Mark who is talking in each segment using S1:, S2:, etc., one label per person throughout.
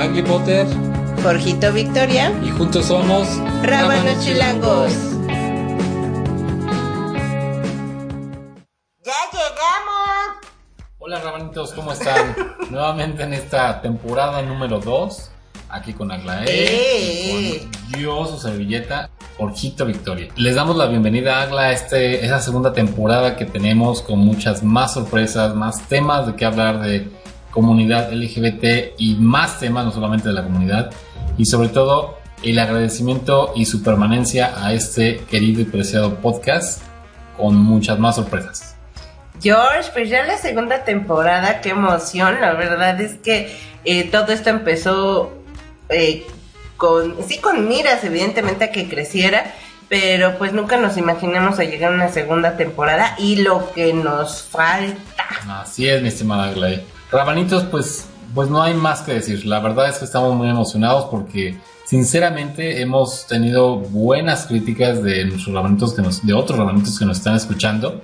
S1: Angry Potter,
S2: Jorgito Victoria,
S1: y juntos somos
S2: Rábanos Chilangos. ¡Ya llegamos!
S1: Hola Rabanitos, ¿cómo están? Nuevamente en esta temporada número 2, aquí con Aglaé,
S2: ¡Eh!
S1: y con yo, su servilleta, Jorgito Victoria. Les damos la bienvenida a Agla a este, esa segunda temporada que tenemos con muchas más sorpresas, más temas de qué hablar de comunidad LGBT y más temas, no solamente de la comunidad, y sobre todo el agradecimiento y su permanencia a este querido y preciado podcast con muchas más sorpresas.
S2: George, pues ya la segunda temporada, qué emoción. La verdad es que eh, todo esto empezó eh, con, sí, con miras, evidentemente, a que creciera, pero pues nunca nos imaginamos a llegar a una segunda temporada y lo que nos falta.
S1: Así es, mi estimada Aglaé. Rabanitos, pues, pues no hay más que decir. La verdad es que estamos muy emocionados porque, sinceramente, hemos tenido buenas críticas de nuestros rabanitos que nos, de otros rabanitos que nos están escuchando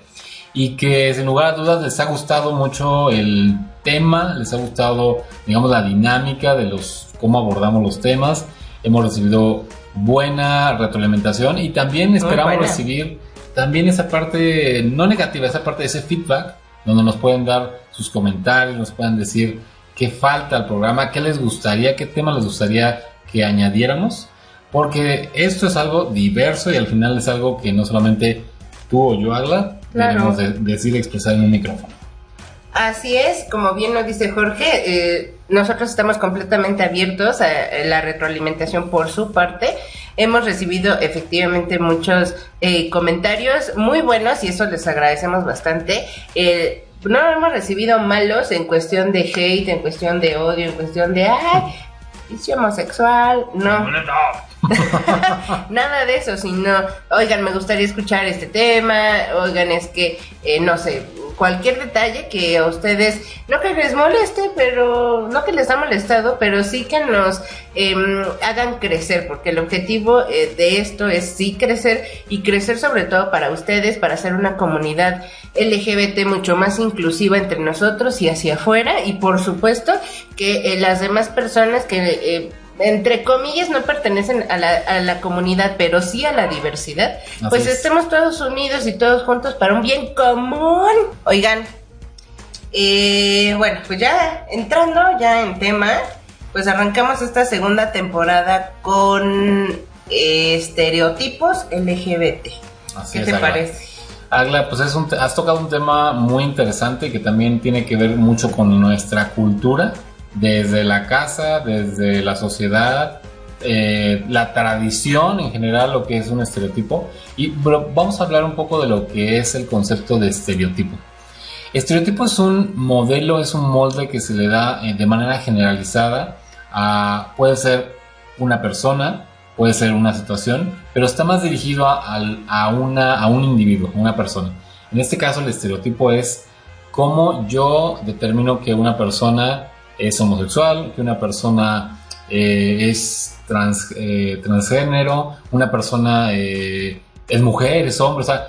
S1: y que, sin lugar a dudas, les ha gustado mucho el tema, les ha gustado, digamos, la dinámica de los cómo abordamos los temas. Hemos recibido buena retroalimentación y también esperamos recibir también esa parte no negativa, esa parte de ese feedback donde nos pueden dar sus comentarios, nos pueden decir qué falta al programa, qué les gustaría, qué tema les gustaría que añadiéramos, porque esto es algo diverso y al final es algo que no solamente tú o yo, Agla,
S2: Claro.
S1: debemos de- decir y expresar en un micrófono.
S2: Así es, como bien lo dice Jorge, eh, nosotros estamos completamente abiertos a la retroalimentación por su parte. Hemos recibido efectivamente muchos eh, comentarios muy buenos y eso les agradecemos bastante. Eh, no hemos recibido malos en cuestión de hate, en cuestión de odio, en cuestión de, ay, es homosexual, no. Nada de eso, sino, oigan, me gustaría escuchar este tema, oigan, es que, eh, no sé, cualquier detalle que a ustedes, no que les moleste, pero, no que les ha molestado, pero sí que nos em, hagan crecer, porque el objetivo eh, de esto es sí crecer y crecer sobre todo para ustedes, para hacer una comunidad LGBT mucho más inclusiva entre nosotros y hacia afuera, y por supuesto que eh, las demás personas que... entre comillas no pertenecen a la, a la comunidad, pero sí a la diversidad,
S1: Así
S2: pues
S1: es.
S2: estemos todos unidos y todos juntos para un bien común. Oigan, eh, bueno, pues ya entrando ya en tema, pues arrancamos esta segunda temporada con eh, estereotipos LGBT.
S1: Así
S2: ¿Qué
S1: es,
S2: te
S1: Agla.
S2: parece?
S1: Agla, pues es un has tocado un tema muy interesante que también tiene que ver mucho con nuestra cultura, desde la casa, desde la sociedad, eh, la tradición en general, lo que es un estereotipo. Y vamos a hablar un poco de lo que es el concepto de estereotipo. Estereotipo es un modelo, es un molde que se le da eh, de manera generalizada a, puede ser una persona, puede ser una situación, pero está más dirigido a, a una, a un individuo, a una persona. En este caso el estereotipo es cómo yo determino que una persona es homosexual, que una persona eh, es trans- eh, transgénero, una persona eh, es mujer, es hombre, o sea,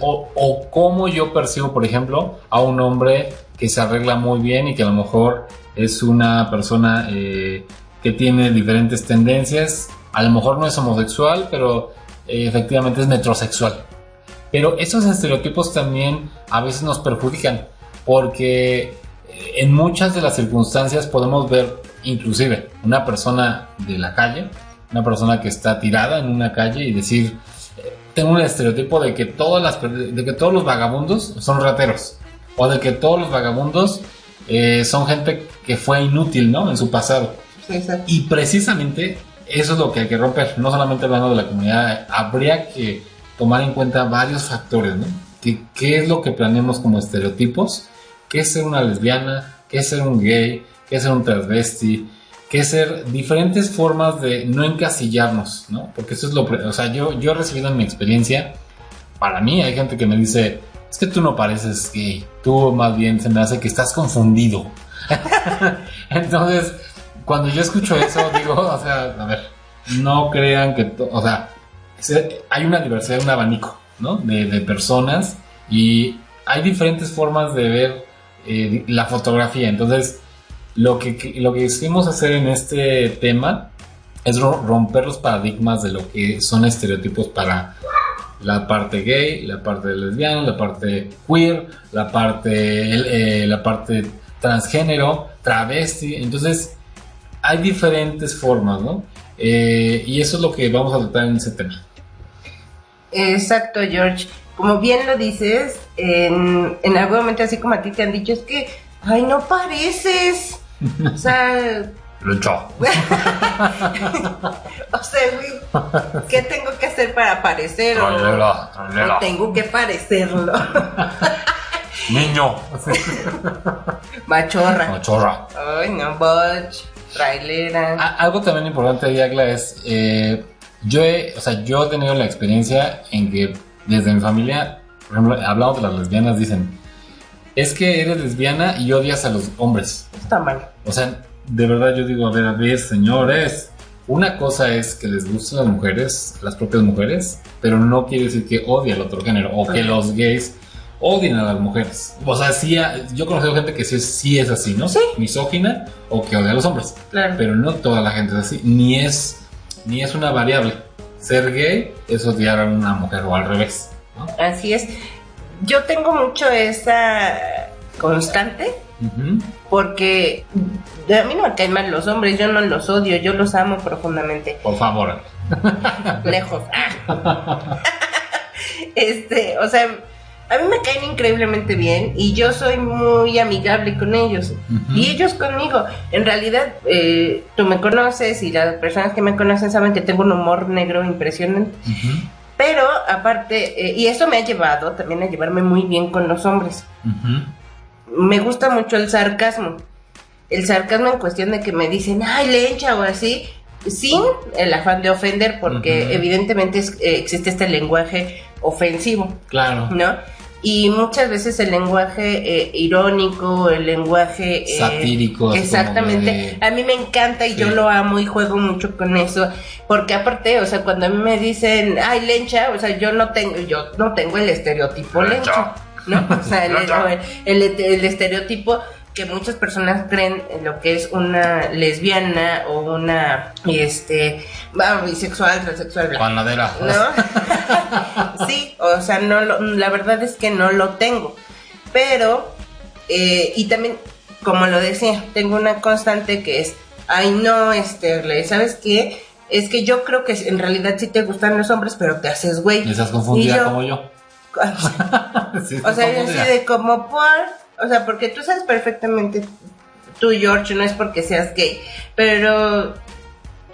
S1: o, cómo yo percibo, por ejemplo, a un hombre que se arregla muy bien y que a lo mejor es una persona que tiene diferentes tendencias, a lo mejor no es homosexual, pero efectivamente es metrosexual. Pero esos estereotipos también a veces nos perjudican porque en muchas de las circunstancias podemos ver inclusive una persona de la calle, una persona que está tirada en una calle y decir, eh, tengo un estereotipo de que, todas las, de que todos los vagabundos son rateros o de que todos los vagabundos eh, son gente que fue inútil ¿no? en su pasado. Y precisamente eso es lo que hay que romper, no solamente hablando de la comunidad, habría que tomar en cuenta varios factores, ¿no? Que, ¿Qué es lo que planeamos como estereotipos? ¿Qué ser una lesbiana? ¿Qué ser un gay? ¿Qué ser un transvesti? ¿Qué ser diferentes formas de no encasillarnos, ¿no? Porque eso es lo... O sea, yo, yo he recibido en mi experiencia, para mí hay gente que me dice, es que tú no pareces gay, tú más bien se me hace que estás confundido. Entonces, cuando yo escucho eso, digo, o sea, a ver, no crean que, o sea, se- hay una diversidad, un abanico, ¿no? De, de personas y hay diferentes formas de ver eh, la fotografía. Entonces, lo que, lo que quisimos hacer en este tema es ro- romper los paradigmas de lo que son estereotipos para la parte gay, la parte lesbiana, la parte queer, la parte, eh, la parte transgénero, travesti. Entonces, hay diferentes formas, ¿no? Eh, y eso es lo que vamos a tratar en ese tema.
S2: Exacto, George. Como bien lo dices, en, en algún momento así como a ti te han dicho, es que, ay, no pareces. O sea,
S1: Lucho.
S2: o sea, güey, ¿qué tengo que hacer para parecer? O
S1: trailera.
S2: tengo que parecerlo.
S1: Niño.
S2: Machorra.
S1: Machorra.
S2: Ay, no, butch, trailera.
S1: A- Algo también importante de Agla es, eh, yo he, o sea, yo he tenido la experiencia en que desde mi familia, por ejemplo, hablamos de las lesbianas, dicen, es que eres lesbiana y odias a los hombres.
S2: Está mal.
S1: O sea, de verdad yo digo, a ver, a ver, señores, una cosa es que les gusten las mujeres, las propias mujeres, pero no quiere decir que odie al otro género o que los gays odien a las mujeres. O sea, sí, yo he conocido gente que sí, sí es así, ¿no?
S2: Sí.
S1: Misógina o que odia a los hombres
S2: Claro.
S1: pero no toda la gente es así, ni es, ni es una variable. Ser gay es odiar a una mujer o al revés.
S2: Así es. Yo tengo mucho esa constante porque a mí no me caen mal los hombres, yo no los odio, yo los amo profundamente.
S1: Por favor.
S2: Lejos. Este, o sea, a mí me caen increíblemente bien y yo soy muy amigable con ellos. Y ellos conmigo. En realidad, eh, tú me conoces y las personas que me conocen saben que tengo un humor negro impresionante. Pero aparte, eh, y eso me ha llevado también a llevarme muy bien con los hombres. Me gusta mucho el sarcasmo. El sarcasmo en cuestión de que me dicen, ay, lencha o así, sin el afán de ofender, porque evidentemente es- eh, existe este lenguaje ofensivo,
S1: Claro.
S2: ¿no? Y muchas veces el lenguaje eh, irónico, el lenguaje eh,
S1: Satírico,
S2: exactamente.
S1: de-
S2: A mí me encanta y
S1: Sí.
S2: yo lo amo y juego mucho con eso, porque aparte, o sea, cuando a mí me dicen, ay, lencha, o sea, yo no tengo, yo no tengo el estereotipo lencha,
S1: Lencha.
S2: ¿no? O sea, el, el- el- el estereotipo que muchas personas creen en lo que es una lesbiana o una, este, ah, bisexual, transexual, bla.
S1: Panadera.
S2: ¿no? sí, o sea, no lo- la verdad es que no lo tengo. Pero, eh, y también, como lo decía, tengo una constante que es, ay no, Esterle, ¿sabes qué? Es que yo creo que en realidad sí te gustan los hombres, pero te haces güey.
S1: Estás confundida
S2: Y yo-
S1: como yo. Sí,
S2: O sea, yo así de como por, o sea, porque tú sabes perfectamente, tú George, no es porque seas gay, pero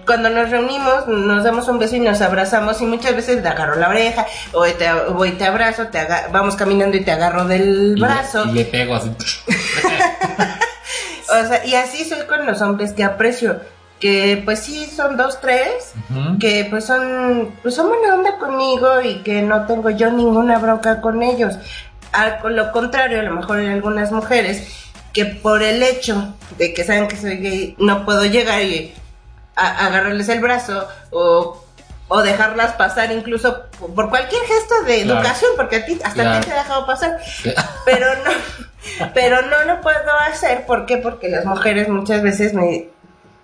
S2: cuando nos reunimos, nos damos un beso y nos abrazamos y muchas veces te agarro la oreja o te, o te abrazo, te aga- vamos caminando y te agarro del
S1: Y le-
S2: brazo.
S1: Y le pego así.
S2: O sea, y así soy con los hombres que aprecio, que pues sí son dos, tres, que pues son pues son buena onda conmigo y que no tengo yo ninguna bronca con ellos. Al con lo contrario, a lo mejor hay algunas mujeres que por el hecho de que saben que soy gay no puedo llegar y a- agarrarles el brazo o, o dejarlas pasar incluso por- cualquier gesto de
S1: Claro.
S2: educación, porque a ti hasta a ti te he dejado pasar pero no, pero no lo puedo hacer, ¿por qué? Porque las mujeres muchas veces me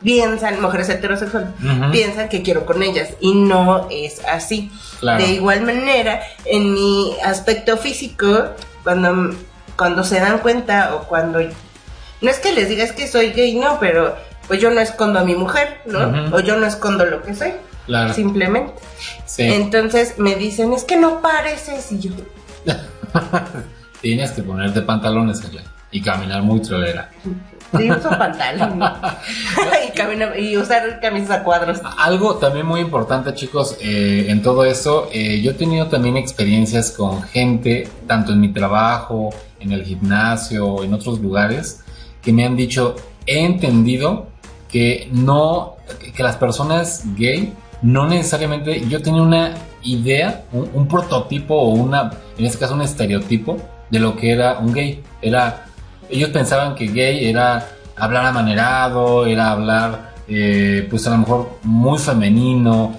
S2: piensan, mujeres heterosexuales, piensan que quiero con ellas y no es así.
S1: Claro.
S2: De igual manera, en mi aspecto físico, cuando, cuando se dan cuenta o cuando... No es que les digas que soy gay, no, pero pues yo no escondo a mi mujer, ¿no? O yo no escondo lo que soy,
S1: Claro.
S2: simplemente.
S1: Sí.
S2: Entonces me dicen, es que no pareces y yo...
S1: Tienes que ponerte pantalones, y caminar muy trolera.
S2: Sí, uso pantalón. y, camino- y usar camisas a cuadros.
S1: Algo también muy importante, chicos, eh, en todo esto, eh, yo he tenido también experiencias con gente, tanto en mi trabajo, en el gimnasio, en otros lugares, que me han dicho, he entendido que no, que las personas gay, no necesariamente, yo tenía una idea, un, un prototipo o una, en este caso un estereotipo de lo que era un gay. Era, ellos pensaban que gay era hablar amanerado, era hablar, eh, pues a lo mejor muy femenino.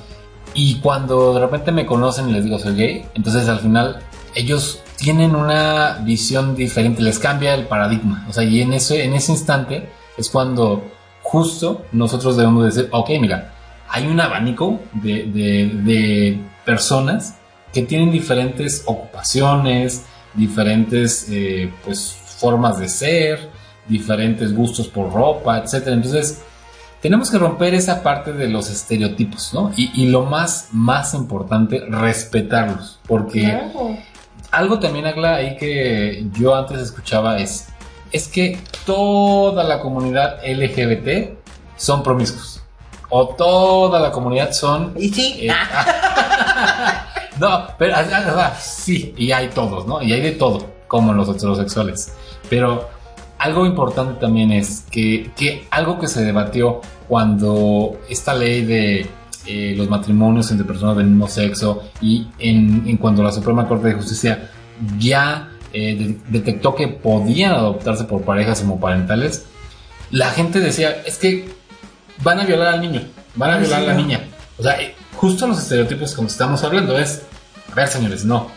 S1: Y cuando de repente me conocen y les digo soy gay, entonces al final ellos tienen una visión diferente, les cambia el paradigma. O sea, y en ese, en ese instante es cuando justo nosotros debemos decir, ok, mira, hay un abanico de, de, de personas que tienen diferentes ocupaciones, diferentes eh, pues, formas de ser, diferentes gustos por ropa, etc. Entonces, tenemos que romper esa parte de los estereotipos, ¿no? Y, y lo más, más importante, respetarlos. Porque
S2: Claro.
S1: algo también, Agla, ahí que yo antes escuchaba es, es que toda la comunidad LGBT son promiscuos. O toda la comunidad son...
S2: Y sí,
S1: eh, no, pero ah, ah, ah, sí, y hay todos, ¿no? Y hay de todo, como los heterosexuales. Pero algo importante también es que, que algo que se debatió cuando esta ley de eh, los matrimonios entre personas del mismo sexo y en, en cuando la Suprema Corte de Justicia ya eh, de- detectó que podían adoptarse por parejas homoparentales, la gente decía, es que van a violar al niño, van a
S2: Ay,
S1: violar
S2: sí,
S1: a la
S2: no.
S1: niña. O sea, justo los estereotipos como estamos hablando es, a ver señores, no.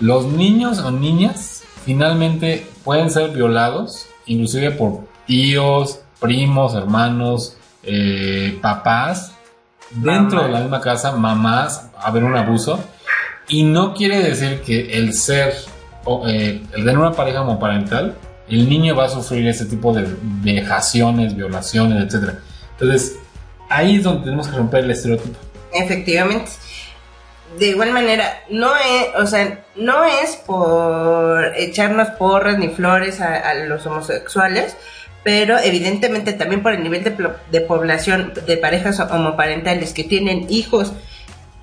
S1: Los niños o niñas finalmente pueden ser violados, inclusive por tíos, primos, hermanos, eh, papás, dentro
S2: Mamá.
S1: de la misma casa, mamás, haber un abuso. Y no quiere decir que el ser, o, eh, el de una pareja homoparental, el niño va a sufrir ese tipo de vejaciones, violaciones, etc. Entonces, ahí es donde tenemos que romper el estereotipo.
S2: Efectivamente. De igual manera, no es, o sea, no es por echarnos porras ni flores a, a los homosexuales, pero evidentemente también por el nivel de, de población de parejas homoparentales que tienen hijos,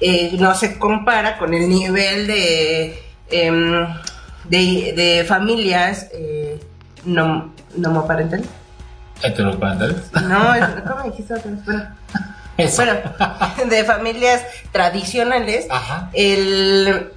S2: eh, no se compara con el nivel de, em, de, de familias eh, no, no homoparentales.
S1: Heteroparentales.
S2: No, ¿cómo dijiste? Bueno,
S1: Eso.
S2: bueno, de familias tradicionales,
S1: Ajá.
S2: el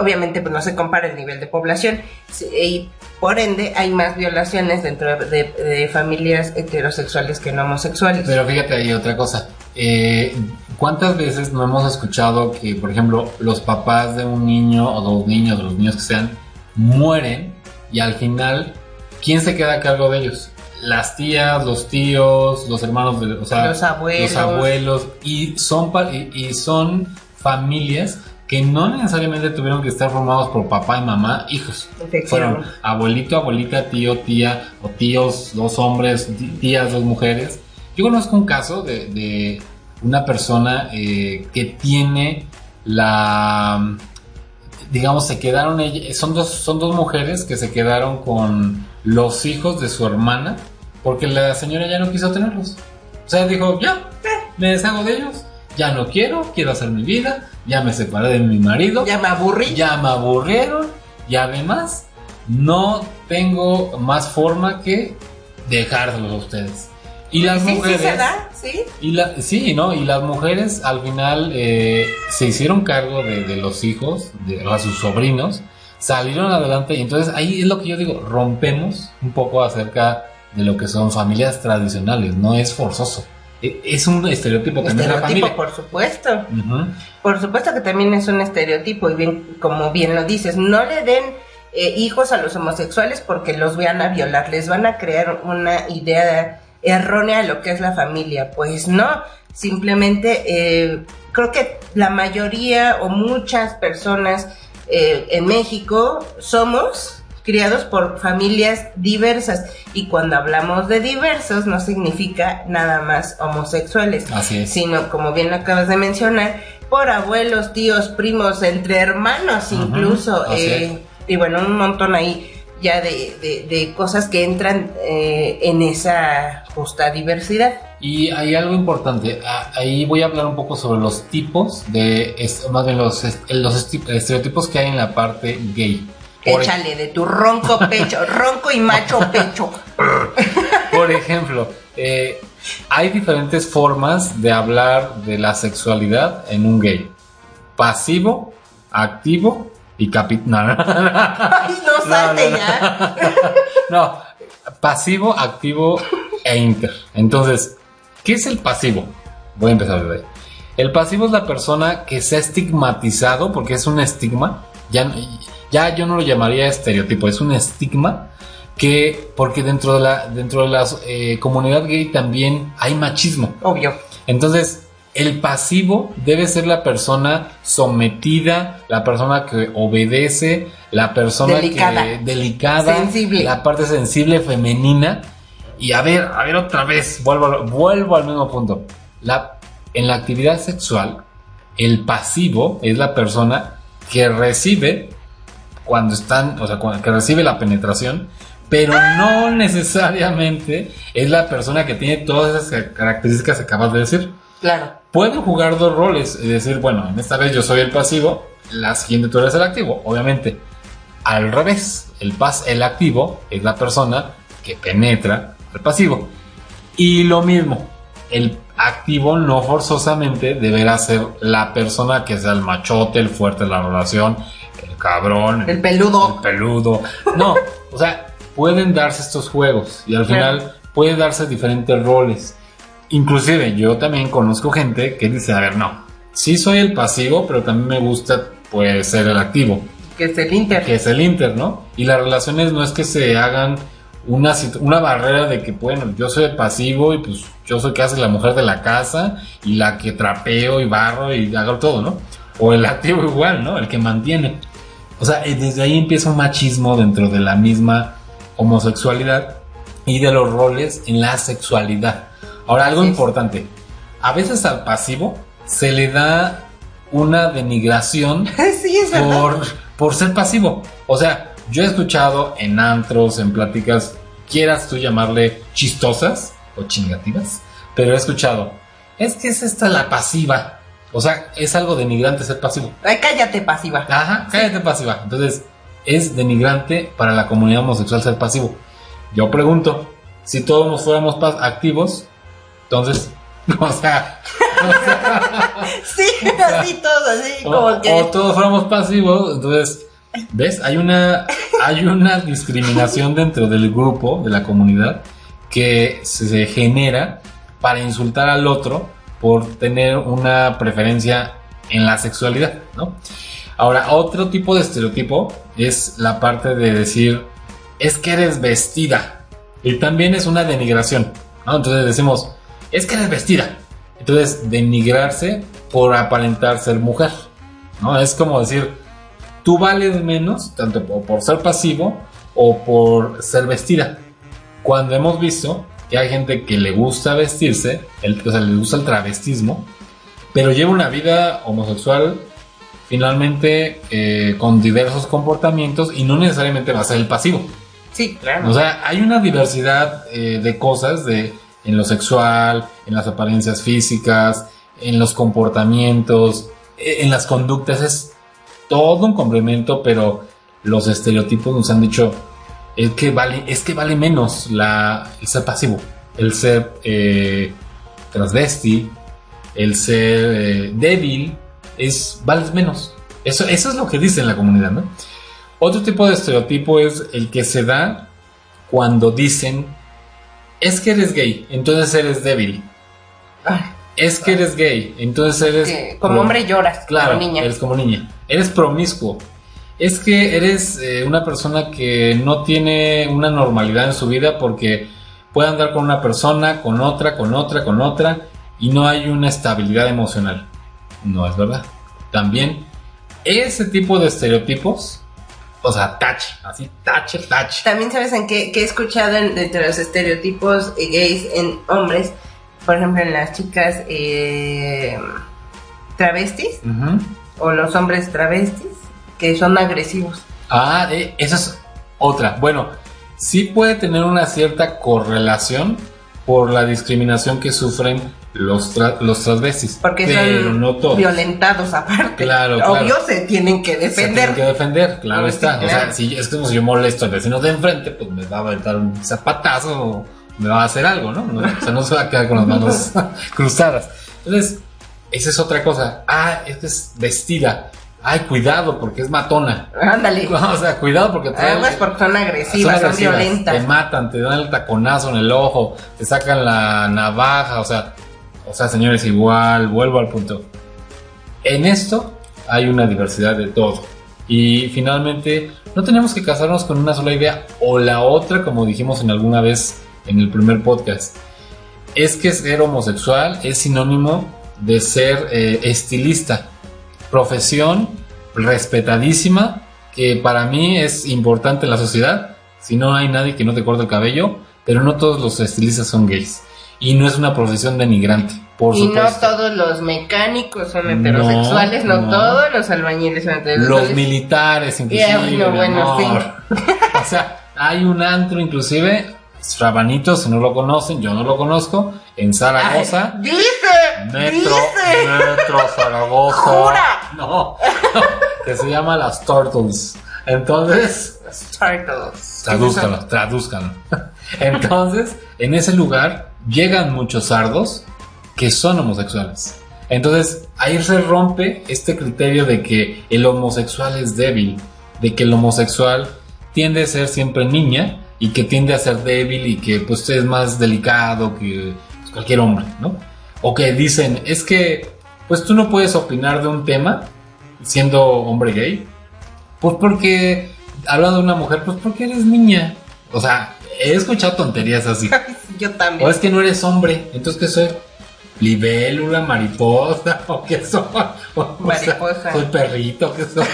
S2: obviamente pues no se compara el nivel de población y por ende hay más violaciones dentro de, de familias heterosexuales que no homosexuales.
S1: Pero fíjate ahí otra cosa. Eh, ¿Cuántas veces no hemos escuchado que, por ejemplo, los papás de un niño o dos niños, o los niños que sean, mueren y al final, ¿quién se queda a cargo de ellos? Las tías, los tíos, los hermanos, de, o sea,
S2: Los abuelos.
S1: los abuelos y son y, y son familias que no necesariamente tuvieron que estar formados por papá y mamá, hijos. Fueron abuelito, abuelita, tío, tía, o tíos, dos hombres, tí- tías, dos mujeres. Yo conozco un caso de, de una persona eh, que tiene la, digamos, se quedaron, son dos, son dos mujeres que se quedaron con los hijos de su hermana porque la señora ya no quiso tenerlos. O sea, dijo, ya, eh, me deshago de ellos, ya no quiero, quiero hacer mi vida, ya me separé de mi marido
S2: ya me aburrí.
S1: ya me aburrieron y además no tengo más forma que dejárselos a ustedes. Y las
S2: sí, sí
S1: mujeres,
S2: se da, sí.
S1: y la, sí, ¿no? Y las mujeres al final eh, se hicieron cargo de, de los hijos, de a sus sobrinos, salieron adelante y entonces ahí es lo que yo digo, rompemos un poco acerca de lo que son familias tradicionales, no es forzoso. E- Es un estereotipo también de la
S2: Estereotipo,
S1: familia.
S2: por supuesto. Por supuesto que también es un estereotipo y bien, como bien lo dices, no le den eh, hijos a los homosexuales porque los van a violar, les van a crear una idea errónea de lo que es la familia. Pues no, simplemente eh, creo que la mayoría o muchas personas eh, en México somos criados por familias diversas. Y cuando hablamos de diversos no significa nada más homosexuales
S1: Así es.
S2: sino como bien lo acabas de mencionar, por abuelos, tíos, primos, entre hermanos incluso, eh, y bueno, un montón ahí ya de, de- de cosas que entran eh, en esa justa diversidad.
S1: Y hay algo importante, ahí voy a hablar un poco sobre los tipos de, más bien los, los estereotipos que hay en la parte gay. Por,
S2: Échale de tu ronco pecho, ronco y macho pecho.
S1: por ejemplo, eh, hay diferentes formas de hablar de la sexualidad en un gay. Pasivo, activo y capi... No, no, no, no.
S2: Ay, no salte
S1: no, no.
S2: ya.
S1: No, pasivo, activo e inter. Entonces, ¿qué es el pasivo? Voy a empezar desde ahí. El pasivo es la persona que se ha estigmatizado, porque es un estigma. Ya, ya yo no lo llamaría estereotipo, es un estigma que porque dentro de la dentro de la eh, comunidad gay también hay machismo.
S2: Obvio.
S1: Entonces, el pasivo debe ser la persona sometida, la persona que obedece, la persona
S2: Delicada.
S1: que delicada,
S2: Sensible.
S1: la parte sensible femenina. Y a ver, a ver otra vez, vuelvo, al- vuelvo al mismo punto. La, en la actividad sexual, el pasivo es la persona que recibe cuando están, o sea, cuando- que recibe la penetración, pero no necesariamente es la persona que tiene todas esas características que acabas de decir.
S2: Claro.
S1: Pueden jugar dos roles y decir, bueno, en esta vez yo soy el pasivo, la siguiente tú eres el activo. Obviamente, al revés, el, pas el activo es la persona que penetra al pasivo. Y lo mismo, el activo no forzosamente deberá ser la persona que sea el machote, el fuerte de la relación, el cabrón,
S2: El peludo.
S1: el peludo. No, o sea, pueden darse estos juegos y al final pueden darse diferentes roles. Inclusive yo también conozco gente que dice, a ver, no, sí soy el pasivo, pero también me gusta pues ser el activo,
S2: Que es el Inter.
S1: que es el inter, ¿no? Y las relaciones no es que se hagan una, una barrera de que, bueno, yo soy el pasivo y pues yo soy casi la mujer de la casa y la que trapeo y barro y hago todo, ¿no? O el activo igual, ¿no? El que mantiene. O sea, eh, desde ahí empieza un machismo dentro de la misma homosexualidad y de los roles en la sexualidad. Ahora, algo importante. A veces al pasivo se le da una denigración
S2: sí, es verdad.
S1: por, por ser pasivo. O sea, yo he escuchado en antros, en pláticas, quieras tú llamarle chistosas o chingativas, pero he escuchado, es que es esta la pasiva. O sea, es algo denigrante ser pasivo.
S2: Ay, cállate, pasiva.
S1: Ajá, cállate pasiva. Entonces, es denigrante para la comunidad homosexual ser pasivo. Yo pregunto, si todos nos fuéramos activos, entonces, o sea,
S2: Sí, así todo, así
S1: o,
S2: como que.
S1: o todos fuéramos pasivos, entonces, ¿ves? Hay una, hay una discriminación dentro del grupo, de la comunidad, que se genera para insultar al otro por tener una preferencia en la sexualidad, ¿no? Ahora, otro tipo de estereotipo es la parte de decir, es que eres vestida. Y también es una denigración, ¿no? Entonces decimos, es que eres vestida. Entonces, denigrarse por aparentar ser mujer, ¿no? Es como decir, tú vales menos, tanto por, ser pasivo o por ser vestida. Cuando hemos visto que hay gente que le gusta vestirse, el, o sea, le gusta el travestismo, pero lleva una vida homosexual finalmente eh, con diversos comportamientos y no necesariamente va a ser el pasivo.
S2: Sí, claro.
S1: O sea, hay una diversidad eh, de cosas de, en lo sexual, en las apariencias físicas, en los comportamientos, eh, en las conductas. Es todo un complemento, pero los estereotipos nos han dicho es que vale, es que vale menos la, el ser pasivo, el ser eh, transvesti, el ser eh, débil, es vales menos. Eso, eso es lo que dice la comunidad. Otro tipo de estereotipo es el que se da cuando dicen es que eres gay, entonces eres débil.
S2: Ay,
S1: Es que eres gay, entonces eres
S2: como hombre lloras,
S1: Claro,
S2: como niña.
S1: eres como niña. Eres promiscuo. Es que eres eh, una persona que no tiene una normalidad en su vida porque puede andar con una persona, con otra, con otra, con otra y no hay una estabilidad emocional. No es verdad. También ese tipo de estereotipos, o sea, tache, así, tache, tache.
S2: También sabes en qué, qué he escuchado en- entre los estereotipos gays en hombres, por ejemplo en las chicas eh, travestis o los hombres travestis que son agresivos.
S1: Ah, eh, esa es otra. Bueno, sí puede tener una cierta correlación por la discriminación que sufren los, tra- los transvestis.
S2: Porque
S1: pero
S2: son
S1: no todos.
S2: violentados aparte.
S1: Claro,
S2: Obvio
S1: claro.
S2: se tienen que
S1: Se
S2: defender.
S1: tienen que defender, claro
S2: Sí,
S1: está. O sea, si es como si yo molesto al vecino de enfrente, pues me va a aventar un zapatazo o me va a hacer algo, ¿no? ¿no? O sea, no se va a quedar con las manos cruzadas. Entonces, esa es otra cosa. Ah, es que es vestida. Ay, cuidado porque es matona.
S2: Ándale.
S1: O sea, cuidado porque trae-
S2: Además porque son agresivas, son,
S1: agresivas,
S2: violentas.
S1: Te matan, te dan el taconazo en el ojo, te sacan la navaja, o sea, o sea, señores, igual, vuelvo al punto. En esto hay una diversidad de todo. Y finalmente, no tenemos que casarnos con una sola idea o la otra, como dijimos en alguna vez en el primer podcast. Es que ser homosexual es sinónimo de ser eh, estilista. Profesión respetadísima, que para mí es importante en la sociedad. Si no hay nadie que no te corte el cabello, pero no todos los estilistas son gays. Y no es una profesión denigrante, por
S2: y
S1: supuesto.
S2: no todos los mecánicos son heterosexuales, no,
S1: no.
S2: todos los albañiles son heterosexuales.
S1: Los militares, inclusive.
S2: Yeah, bueno,
S1: amor. o sea, hay un antro, inclusive, Rabanito, si no lo conocen, yo no lo conozco, en Zaragoza.
S2: Ay, dice,
S1: Metro,
S2: dice.
S1: Metro Zaragoza.
S2: Jura.
S1: No, que se llama Las Turtles. Entonces,
S2: Turtles.
S1: tradúzcalo, tradúzcalo. Entonces, en ese lugar llegan muchos sardos que son homosexuales. Entonces, ahí se rompe este criterio de que el homosexual es débil, de que el homosexual tiende a ser siempre niña y que tiende a ser débil y que pues es más delicado que cualquier hombre, ¿no? O que dicen, es que pues tú no puedes opinar de un tema siendo hombre gay, pues porque hablando de una mujer, pues porque eres niña. O sea, he escuchado tonterías así.
S2: Yo también.
S1: O es que no eres hombre, entonces ¿qué soy? Libélula, mariposa, o qué soy. O, o sea,
S2: Mariposa.
S1: soy perrito, qué soy.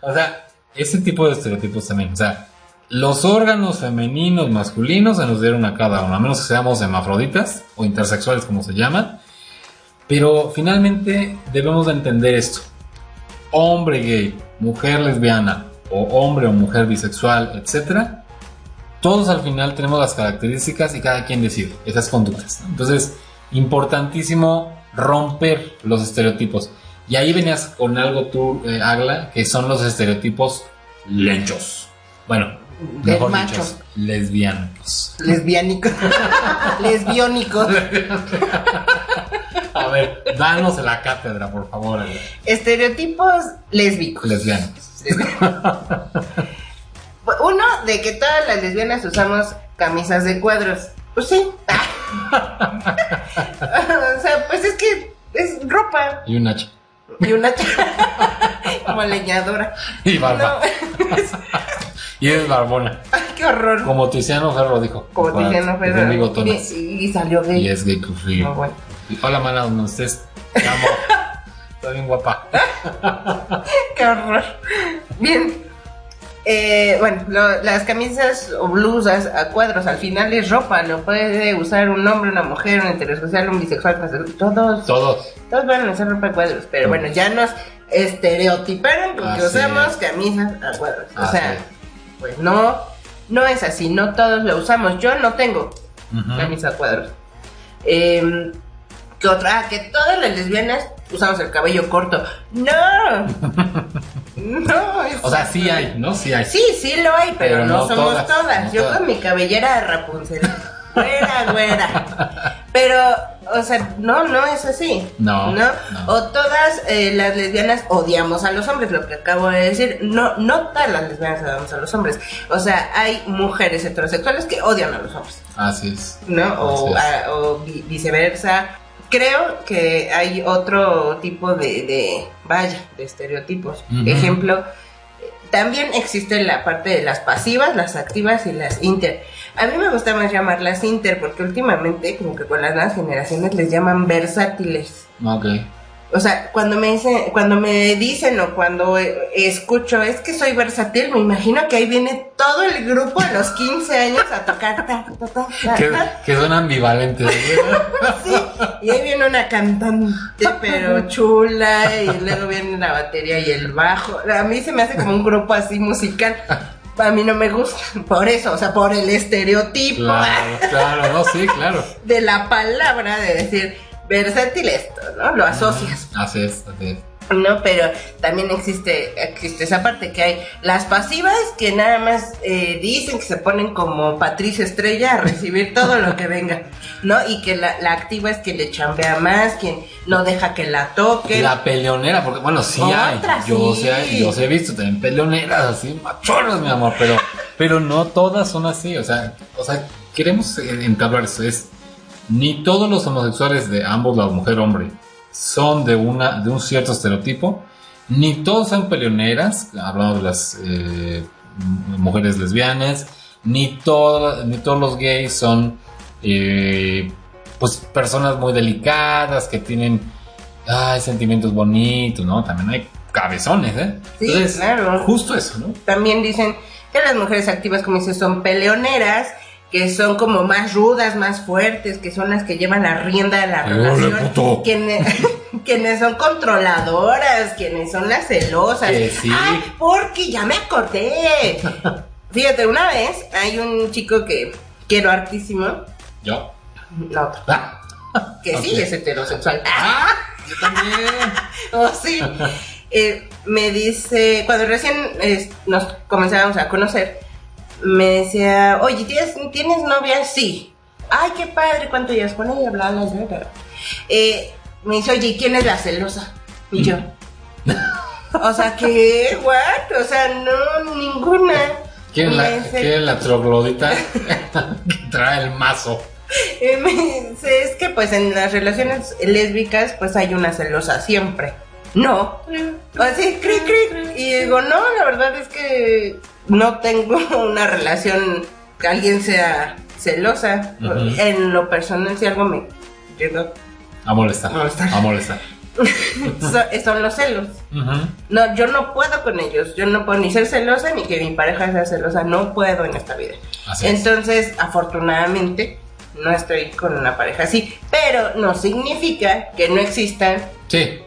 S1: o sea, ese tipo de estereotipos también. O sea, los órganos femeninos, masculinos se nos dieron a cada uno, a menos que seamos hermafroditas o intersexuales como se llaman. Pero finalmente debemos de entender esto. Hombre gay, mujer lesbiana, o hombre o mujer bisexual, etcétera, todos al final tenemos las características y cada quien decide esas conductas. Entonces, importantísimo romper los estereotipos. Y ahí venías con algo tú, eh, Agla, que son los estereotipos lenchos. Bueno, mejor dichos, lesbianos.
S2: Lesbiánicos. Lesbiónicos.
S1: A ver, danos la cátedra, por favor, Agla.
S2: Estereotipos lésbicos.
S1: lesbianos.
S2: Uno, de que todas las lesbianas usamos camisas de cuadros. Pues sí. o sea, pues es que es ropa
S1: Y un hacha.
S2: y una como leñadora.
S1: Y barba.
S2: No,
S1: Y es barbona.
S2: ay, qué horror.
S1: Como Tiziano Ferro dijo.
S2: Como Tiziano Ferro.
S1: bigotones.
S2: Y, y salió gay.
S1: Y es gay que frío.
S2: No, bueno.
S1: Hola, mana, donde estés. Te amo. Está bien guapa.
S2: Qué horror. Bien. Eh, bueno, lo- las camisas o blusas a cuadros al final es ropa, lo puede usar un hombre, una mujer, un heterosexual, un bisexual, pansexual, todos,
S1: Todos.
S2: todos van a usar ropa a cuadros, pero bueno, ya nos estereotiparon porque
S1: Así
S2: usamos
S1: es.
S2: camisas a cuadros. O sea,
S1: es.
S2: pues no, no es así, no todos lo usamos. Yo no tengo
S1: Ujú.
S2: camisa a cuadros. Eh, ¿Qué otra? Ah, que todas las lesbianas usamos el cabello corto. ¡No! No, es-
S1: O sea, sí hay, ¿no? Sí hay.
S2: Sí, sí lo hay, pero,
S1: Pero
S2: no,
S1: no
S2: somos
S1: todas,
S2: todas.
S1: no
S2: Yo
S1: todas.
S2: con mi cabellera de Rapunzel. Güera, güera. Pero, o sea, no, no es así.
S1: No,
S2: No.
S1: no.
S2: O todas eh, las lesbianas odiamos a los hombres, lo que acabo de decir. No, no todas las lesbianas odiamos a los hombres. O sea, hay mujeres heterosexuales que odian a los hombres.
S1: Así es.
S2: ¿no? O,
S1: es.
S2: a- o vi- viceversa. Creo que hay otro tipo de, de vaya, de estereotipos. Ejemplo, también existe la parte de las pasivas, las activas y las inter. A mí me gusta más llamarlas inter porque últimamente, como que con las nuevas generaciones les llaman versátiles.
S1: Ok.
S2: O sea, cuando me dicen, cuando me dicen o cuando eh, escucho es que soy versátil, me imagino que ahí viene todo el grupo a los 15 años a tocar ta, ta, ta, ta,
S1: Que,
S2: ta.
S1: que son ambivalentes.
S2: Sí, y ahí viene una cantante pero chula y luego viene la batería y el bajo. A mí se me hace como un grupo así musical. A mí no me gusta, por eso, o sea, por el estereotipo
S1: claro, claro, no, sí, claro.
S2: de la palabra de decir versátil esto, ¿no? Lo asocias.
S1: Así es, así es.
S2: No, pero también existe, existe esa parte que hay las pasivas que nada más eh, dicen que se ponen como Patricia Estrella a recibir todo lo que venga, ¿no? Y que la, la activa es que le chambea más, quien no deja que la toque.
S1: La peleonera, porque bueno, sí hay. Yo
S2: sí.
S1: yo sí he visto también peleoneras así, machonas, mi amor, pero, pero no todas son así. O sea, o sea, queremos eh, entablar eso. Es ni todos los homosexuales de ambos lados, mujer hombre, son de una, de un cierto estereotipo, ni todos son peleoneras, hablando de las eh, mujeres lesbianas, ni, todo- ni todos los gays son eh, pues personas muy delicadas que tienen ay, sentimientos bonitos, ¿no? También hay cabezones, ¿eh?
S2: Sí, claro.
S1: Justo eso, ¿no?
S2: También dicen que las mujeres activas, como dices, son peleoneras, que son como más rudas, más fuertes, que son las que llevan la rienda de la
S1: ¡Órale,
S2: relación.
S1: puto!
S2: Quienes, quienes son controladoras, quienes son las celosas.
S1: Sí.
S2: ¡Ay, porque ya me acordé! Fíjate, una vez hay un chico que quiero hartísimo,
S1: Yo.
S2: no
S1: Ah,
S2: que sí
S1: Ok.
S2: es heterosexual.
S1: Ah, yo también.
S2: Oh, sí. Eh, me dice, cuando recién eh, nos comenzábamos a conocer, me decía, oye, ¿tienes, ¿tienes novia? Sí. Ay, qué padre, ¿cuánto llevas con ella? Bla, bla, bla, bla. Eh, me dice, oye, ¿y quién es la celosa? Y yo. o sea, ¿qué? ¿What? O sea, no, ninguna.
S1: ¿Quién es la,
S2: dice-
S1: quién la troglodita que trae el mazo?
S2: Eh, me dice, es que pues en las relaciones lésbicas pues hay una celosa siempre. No. Así, cri, cri. Y digo, no, la verdad es que no tengo una relación que alguien sea celosa. En lo personal, si algo me llega,
S1: A molestar.
S2: A molestar.
S1: A molestar.
S2: so- son los celos. No, yo no puedo con ellos. Yo no puedo ni ser celosa ni que mi pareja sea celosa. No puedo en esta vida.
S1: Así es.
S2: Entonces, afortunadamente, no estoy con una pareja así. Pero no significa que no existan
S1: Sí.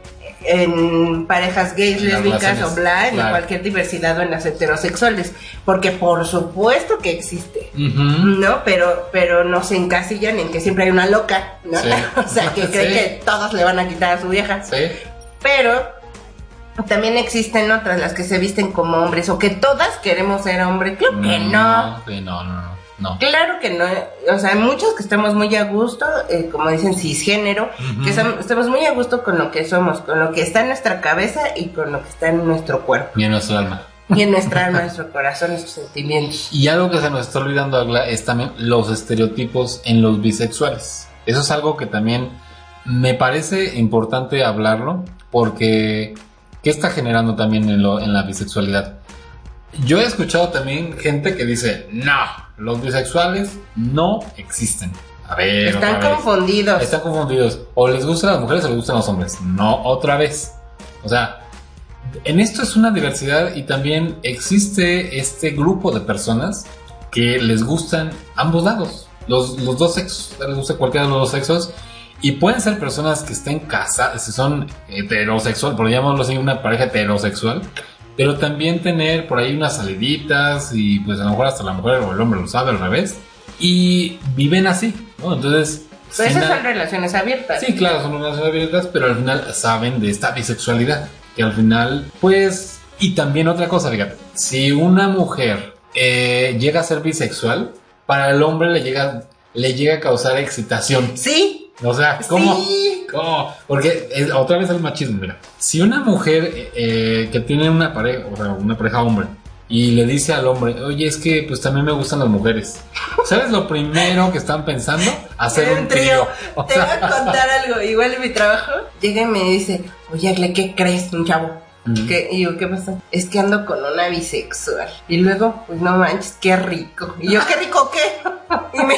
S2: En parejas gays,
S1: En
S2: lésbicas o bla, en
S1: claro.
S2: cualquier diversidad o en las heterosexuales. Porque por supuesto que existe. ¿No? Pero, pero no se encasillan en que siempre hay una loca, ¿no?
S1: Sí.
S2: o sea, que cree
S1: Sí.
S2: que todos le van a quitar a su vieja.
S1: Sí.
S2: Pero también existen otras, las que se visten como hombres, o que todas queremos ser hombres. Claro que no.
S1: Sí, no, no, no. No.
S2: Claro que no. O sea, hay muchos que estamos muy a gusto, eh, como dicen, cisgénero, que estamos muy a gusto con lo que somos, con lo que está en nuestra cabeza y con lo que está en nuestro cuerpo.
S1: Ni en nuestro alma.
S2: Y en nuestra alma, nuestro corazón, nuestros sentimientos.
S1: Y algo que se nos está olvidando, Agla, es también los estereotipos en los bisexuales. Eso es algo que también me parece importante hablarlo, porque ¿qué está generando también en, lo- en la bisexualidad? Yo he escuchado también gente que dice, no, los bisexuales no existen. A ver,
S2: Están
S1: otra vez.
S2: confundidos.
S1: Están confundidos. O les gustan las mujeres o les gustan los hombres. No, otra vez. O sea, en esto es una diversidad y también existe este grupo de personas que les gustan ambos lados. Los, los dos sexos. Les gusta cualquiera de los dos sexos. Y pueden ser personas que estén casadas, si son heterosexual, por llamarlo así, una pareja heterosexual. Pero también tener por ahí unas saliditas y pues a lo mejor hasta la mujer o el hombre lo sabe al revés. Y viven así, ¿no? Entonces...
S2: Pero esas son relaciones abiertas.
S1: Sí, claro, son relaciones abiertas, pero al final saben de esta bisexualidad. Que al final, pues. Y también otra cosa, fíjate. Si una mujer eh, llega a ser bisexual, para el hombre le llega, le llega a causar excitación.
S2: Sí.
S1: O sea, ¿cómo?
S2: Sí.
S1: ¿Cómo? Porque es- otra vez el machismo, mira. Si una mujer eh, que tiene una pareja, o sea, una pareja hombre, y le dice al hombre, oye, es que pues también me gustan las mujeres. ¿Sabes lo primero que están pensando? Hacer un trío. O
S2: Te voy a contar algo. Igual en mi trabajo, llega y me dice, oye, ¿qué crees? Un chavo. ¿Qué? Y yo, ¿qué pasa? Es que ando con una bisexual. Y luego, pues no manches, qué rico. Y yo, ¿qué rico qué? Y me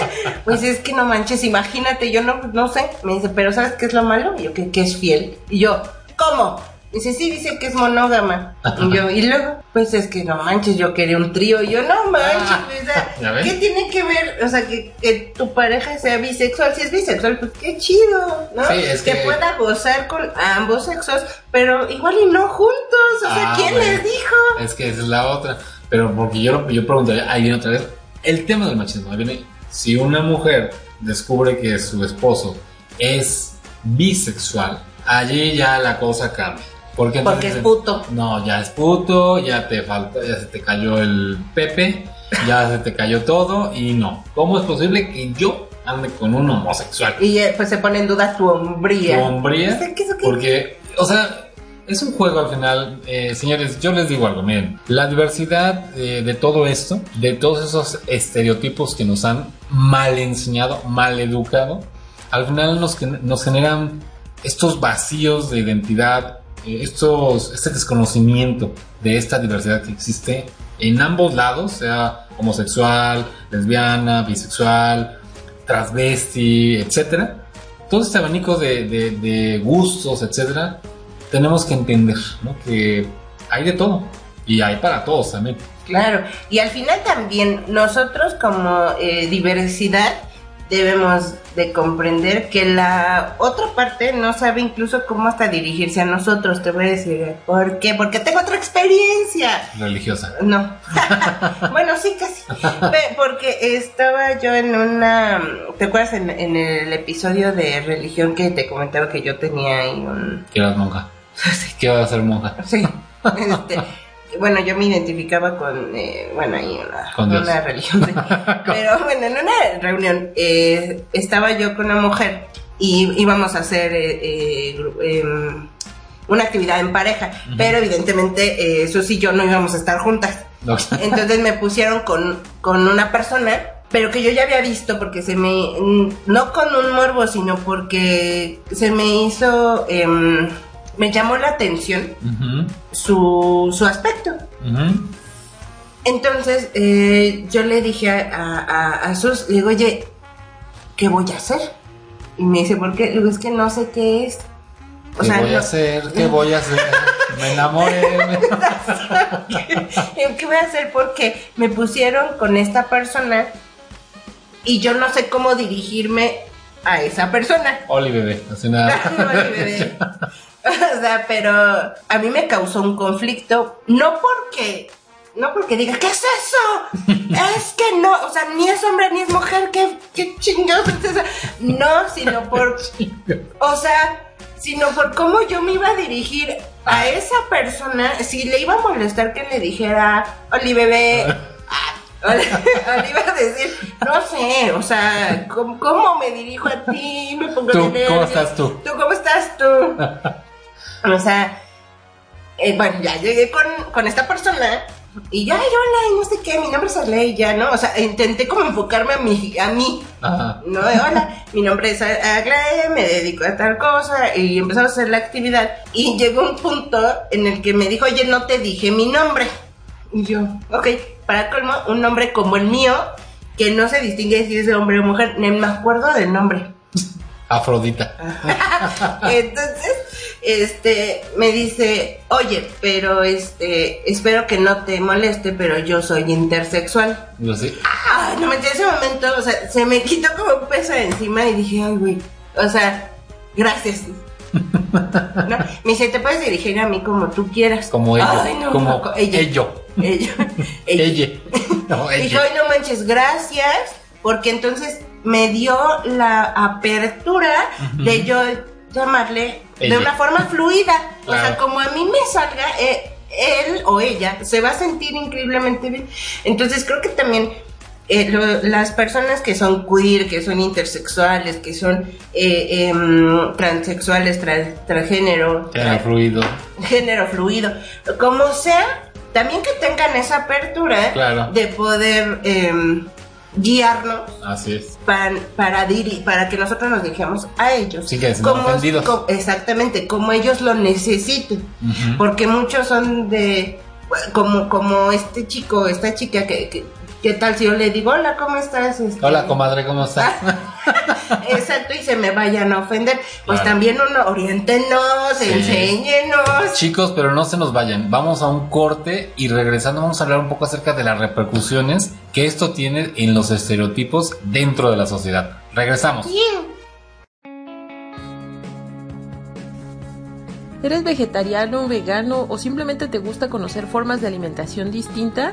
S2: pues es que no manches, imagínate, yo no, no sé. Me dice, pero ¿sabes qué es lo malo? Y yo, que, que es fiel. Y yo, ¿cómo? Dice, sí, dice que es monógama. Y yo, y luego, pues es que no manches, yo quería un trío. Y yo, no manches,
S1: Ah,
S2: o sea,
S1: ¿ya ves?
S2: ¿qué tiene que ver? O sea, que, que tu pareja sea bisexual. Si es bisexual, pues qué chido, ¿no?
S1: Sí, es que-
S2: pueda gozar con ambos sexos, pero igual y no juntos. O sea,
S1: Ah,
S2: ¿quién
S1: bueno.
S2: les dijo?
S1: Es que esa es la otra. Pero porque yo, yo preguntaría, ahí viene otra vez, el tema del machismo. Ahí viene, si una mujer descubre que su esposo es bisexual, allí ya la cosa cambia. Porque,
S2: Porque
S1: entonces
S2: es puto.
S1: No, ya es puto, ya te falta, ya se te cayó el Pepe, ya se te cayó todo y no. ¿Cómo es posible que yo ande con un homosexual?
S2: Y eh, pues se pone en duda tu hombría.
S1: tu hombría.
S2: ¿qué eso que-
S1: Porque, o sea, es un juego al final. eh, señores, yo les digo algo, miren. La diversidad eh, de todo esto, de todos esos estereotipos que nos han mal enseñado, mal educado, al final nos, nos generan estos vacíos de identidad eh, estos, este desconocimiento de esta diversidad que existe en ambos lados, sea homosexual, lesbiana, bisexual, transvesti, etcétera. Todo este abanico de, de- de gustos, etcétera, tenemos que entender ¿no? que hay de todo y hay para todos también.
S2: Claro, y al final también nosotros como eh, diversidad debemos de comprender que la otra parte no sabe incluso cómo hasta dirigirse a nosotros. Te voy a decir, ¿por qué? Porque tengo otra experiencia.
S1: Religiosa.
S2: No. bueno, sí, casi. Porque estaba yo en una... ¿Te acuerdas en, en el episodio de religión que te comentaba que yo tenía ahí un...
S1: Que eras monja. ¿Qué vas a ser monja?
S2: Sí. Este, bueno, yo me identificaba con, eh, bueno, ahí una,
S1: Con
S2: una religión. sí. Pero bueno, en una reunión eh, estaba yo con una mujer y íbamos a hacer eh, eh, em, una actividad en pareja, pero evidentemente eh, Sus y yo no íbamos a estar juntas.
S1: No.
S2: Entonces me pusieron con, con una persona, pero que yo ya había visto porque se me, no con un morbo, sino porque se me hizo, em, me llamó la atención su, su aspecto. Entonces eh, yo le dije a, a, a- Sus, le digo, oye, ¿qué voy a hacer? Y me dice, ¿por qué? Le digo, es que no sé qué es. O
S1: ¿Qué
S2: sea,
S1: voy
S2: no-
S1: a hacer? ¿Qué voy a hacer? Me enamoré.
S2: ¿Qué voy a hacer? Porque me pusieron con esta persona y yo no sé cómo dirigirme a esa persona.
S1: Oli, bebé. Así nada.
S2: No, bebé. O sea, pero a mí me causó un conflicto, no porque, no porque diga, ¿qué es eso? Es que no, o sea, ni es hombre ni es mujer, ¿qué, qué chingados es eso? No, sino por, o sea, sino por cómo yo me iba a dirigir a esa persona, si le iba a molestar que le dijera, Oli bebé, ah, o le, o le iba a decir, no sé, o sea, ¿cómo, cómo me dirijo a ti? Me pongo
S1: ¿Tú, cómo estás tú?
S2: ¿Tú cómo estás tú? O sea, eh, bueno, ya llegué con, con esta persona y ya, ay, hola, y no sé qué, mi nombre es Arley, ya, ¿no? O sea, intenté como enfocarme a mí, a mí,
S1: Ajá.
S2: ¿no? De, hola, mi nombre es Arley, me dedico a tal cosa y empezamos a hacer la actividad y llegó un punto en el que me dijo, oye, no te dije mi nombre. Y yo, ok, para colmo, un nombre como el mío, que no se distingue si es de hombre o mujer, ni me acuerdo del nombre.
S1: Afrodita.
S2: Entonces, este, me dice, oye, pero este, espero que no te moleste, pero yo soy intersexual.
S1: Sí.
S2: Ah, no me en ese momento, o sea, se me quitó como un peso de encima y dije, ay, güey, o sea, gracias. ¿No? Me dice, te puedes dirigir a mí como tú quieras.
S1: Como ello.
S2: Ay, no,
S1: como
S2: no, ella.
S1: ello.
S2: Ella. ella.
S1: Ella. No, ella.
S2: ay, no manches, gracias, porque entonces me dio la apertura de yo llamarle
S1: Ella.
S2: de una forma fluida. O sea, como a mí me salga, eh, él o ella se va a sentir increíblemente bien. Entonces creo que también eh, lo- las personas que son queer, que son intersexuales, que son eh, em, transexuales, tran- transgénero,
S1: Género fluido.
S2: género fluido, como sea, también que tengan esa apertura
S1: Claro.
S2: de poder em, guiarnos
S1: Así es.
S2: para, para, diri- para que nosotros nos dirigamos a ellos.
S1: Sí, que se sientan ofendidos.
S2: co- exactamente, como ellos lo necesiten. Porque muchos son de, como, como este chico, esta chica que, que- ¿qué tal si yo le digo, hola, ¿cómo estás? Este,
S1: Hola, comadre, ¿cómo estás?
S2: Exacto, y se me vayan a ofender. Pues
S1: Claro.
S2: también uno, oriéntenos,
S1: Sí.
S2: enséñenos.
S1: Chicos, pero no se nos vayan. Vamos a un corte y regresando vamos a hablar un poco acerca de las repercusiones que esto tiene en los estereotipos dentro de la sociedad. Regresamos.
S3: ¿Eres vegetariano, vegano o simplemente te gusta conocer formas de alimentación distinta?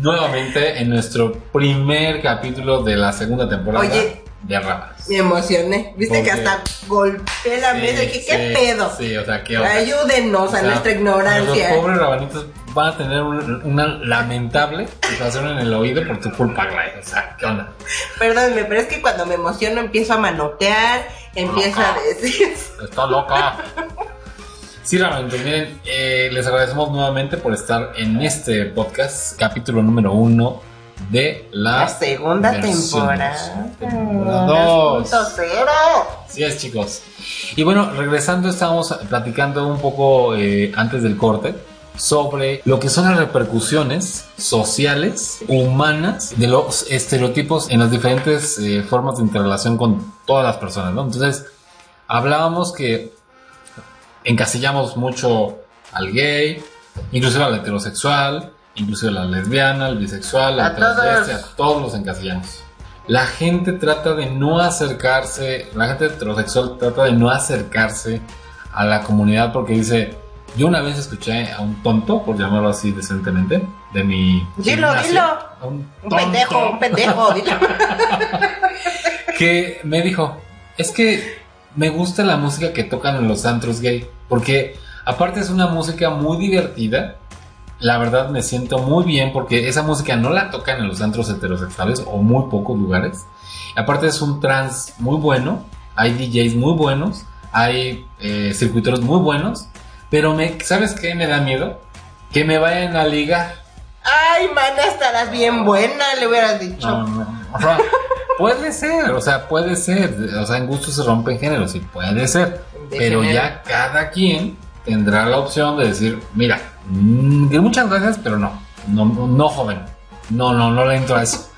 S1: nuevamente en nuestro primer capítulo de la segunda temporada
S2: Oye.
S1: de Ramas.
S2: Me emocioné. Viste que
S1: ¿Por qué?
S2: hasta golpeé la
S1: Sí,
S2: mesa y dije, ¿qué
S1: sí,
S2: pedo?
S1: Sí, o sea, qué onda?
S2: Ayúdenos
S1: O
S2: a nuestra ignorancia.
S1: Los pobres rabanitos van a tener un- una lamentable situación en el oído por tu culpa, güey. O sea, ¿qué onda?
S2: Perdónme, pero es que cuando me emociono empiezo a manotear, empiezo a
S1: Loca.
S2: decir...
S1: Está loca. Sí, realmente, miren, eh, les agradecemos nuevamente por estar en este podcast, capítulo número uno de la,
S2: La segunda temporada.
S1: Temporada dos.
S2: 2.0.
S1: Así es, chicos. Y bueno, regresando, estábamos platicando un poco eh, antes del corte sobre lo que son las repercusiones sociales, humanas, de los estereotipos en las diferentes eh, formas de interrelación con todas las personas, ¿no? Entonces, hablábamos que encasillamos mucho al gay, inclusive al heterosexual, inclusive a la lesbiana, al bisexual, al
S2: A todos.
S1: transvesti, a todos los encasillamos. La gente trata de no acercarse, la gente heterosexual trata de no acercarse a la comunidad porque dice, yo una vez escuché a un tonto, por llamarlo así decentemente, de mi...
S2: Dilo, dilo.
S1: Un,
S2: Un pendejo, un pendejo. dilo.
S1: que me dijo, es que me gusta la música que tocan en los antros gay, porque aparte es una música muy divertida, la verdad me siento muy bien porque esa música no la tocan en los antros heterosexuales o muy pocos lugares, aparte es un trans muy bueno, hay DJs muy buenos, hay eh, circuiteros muy buenos, pero me, ¿sabes qué me da miedo? Que me vayan a ligar.
S2: Ay, mana, estarás bien buena, le hubieras dicho.
S1: No, no, o sea, puede ser, o sea, puede ser, o sea, en gusto se rompen géneros, sí, puede ser,
S2: De
S1: pero
S2: género.
S1: ya cada quien tendrá la opción de decir, mira, mm, muchas gracias, pero no, no, no joven, no, no, no le entro a eso.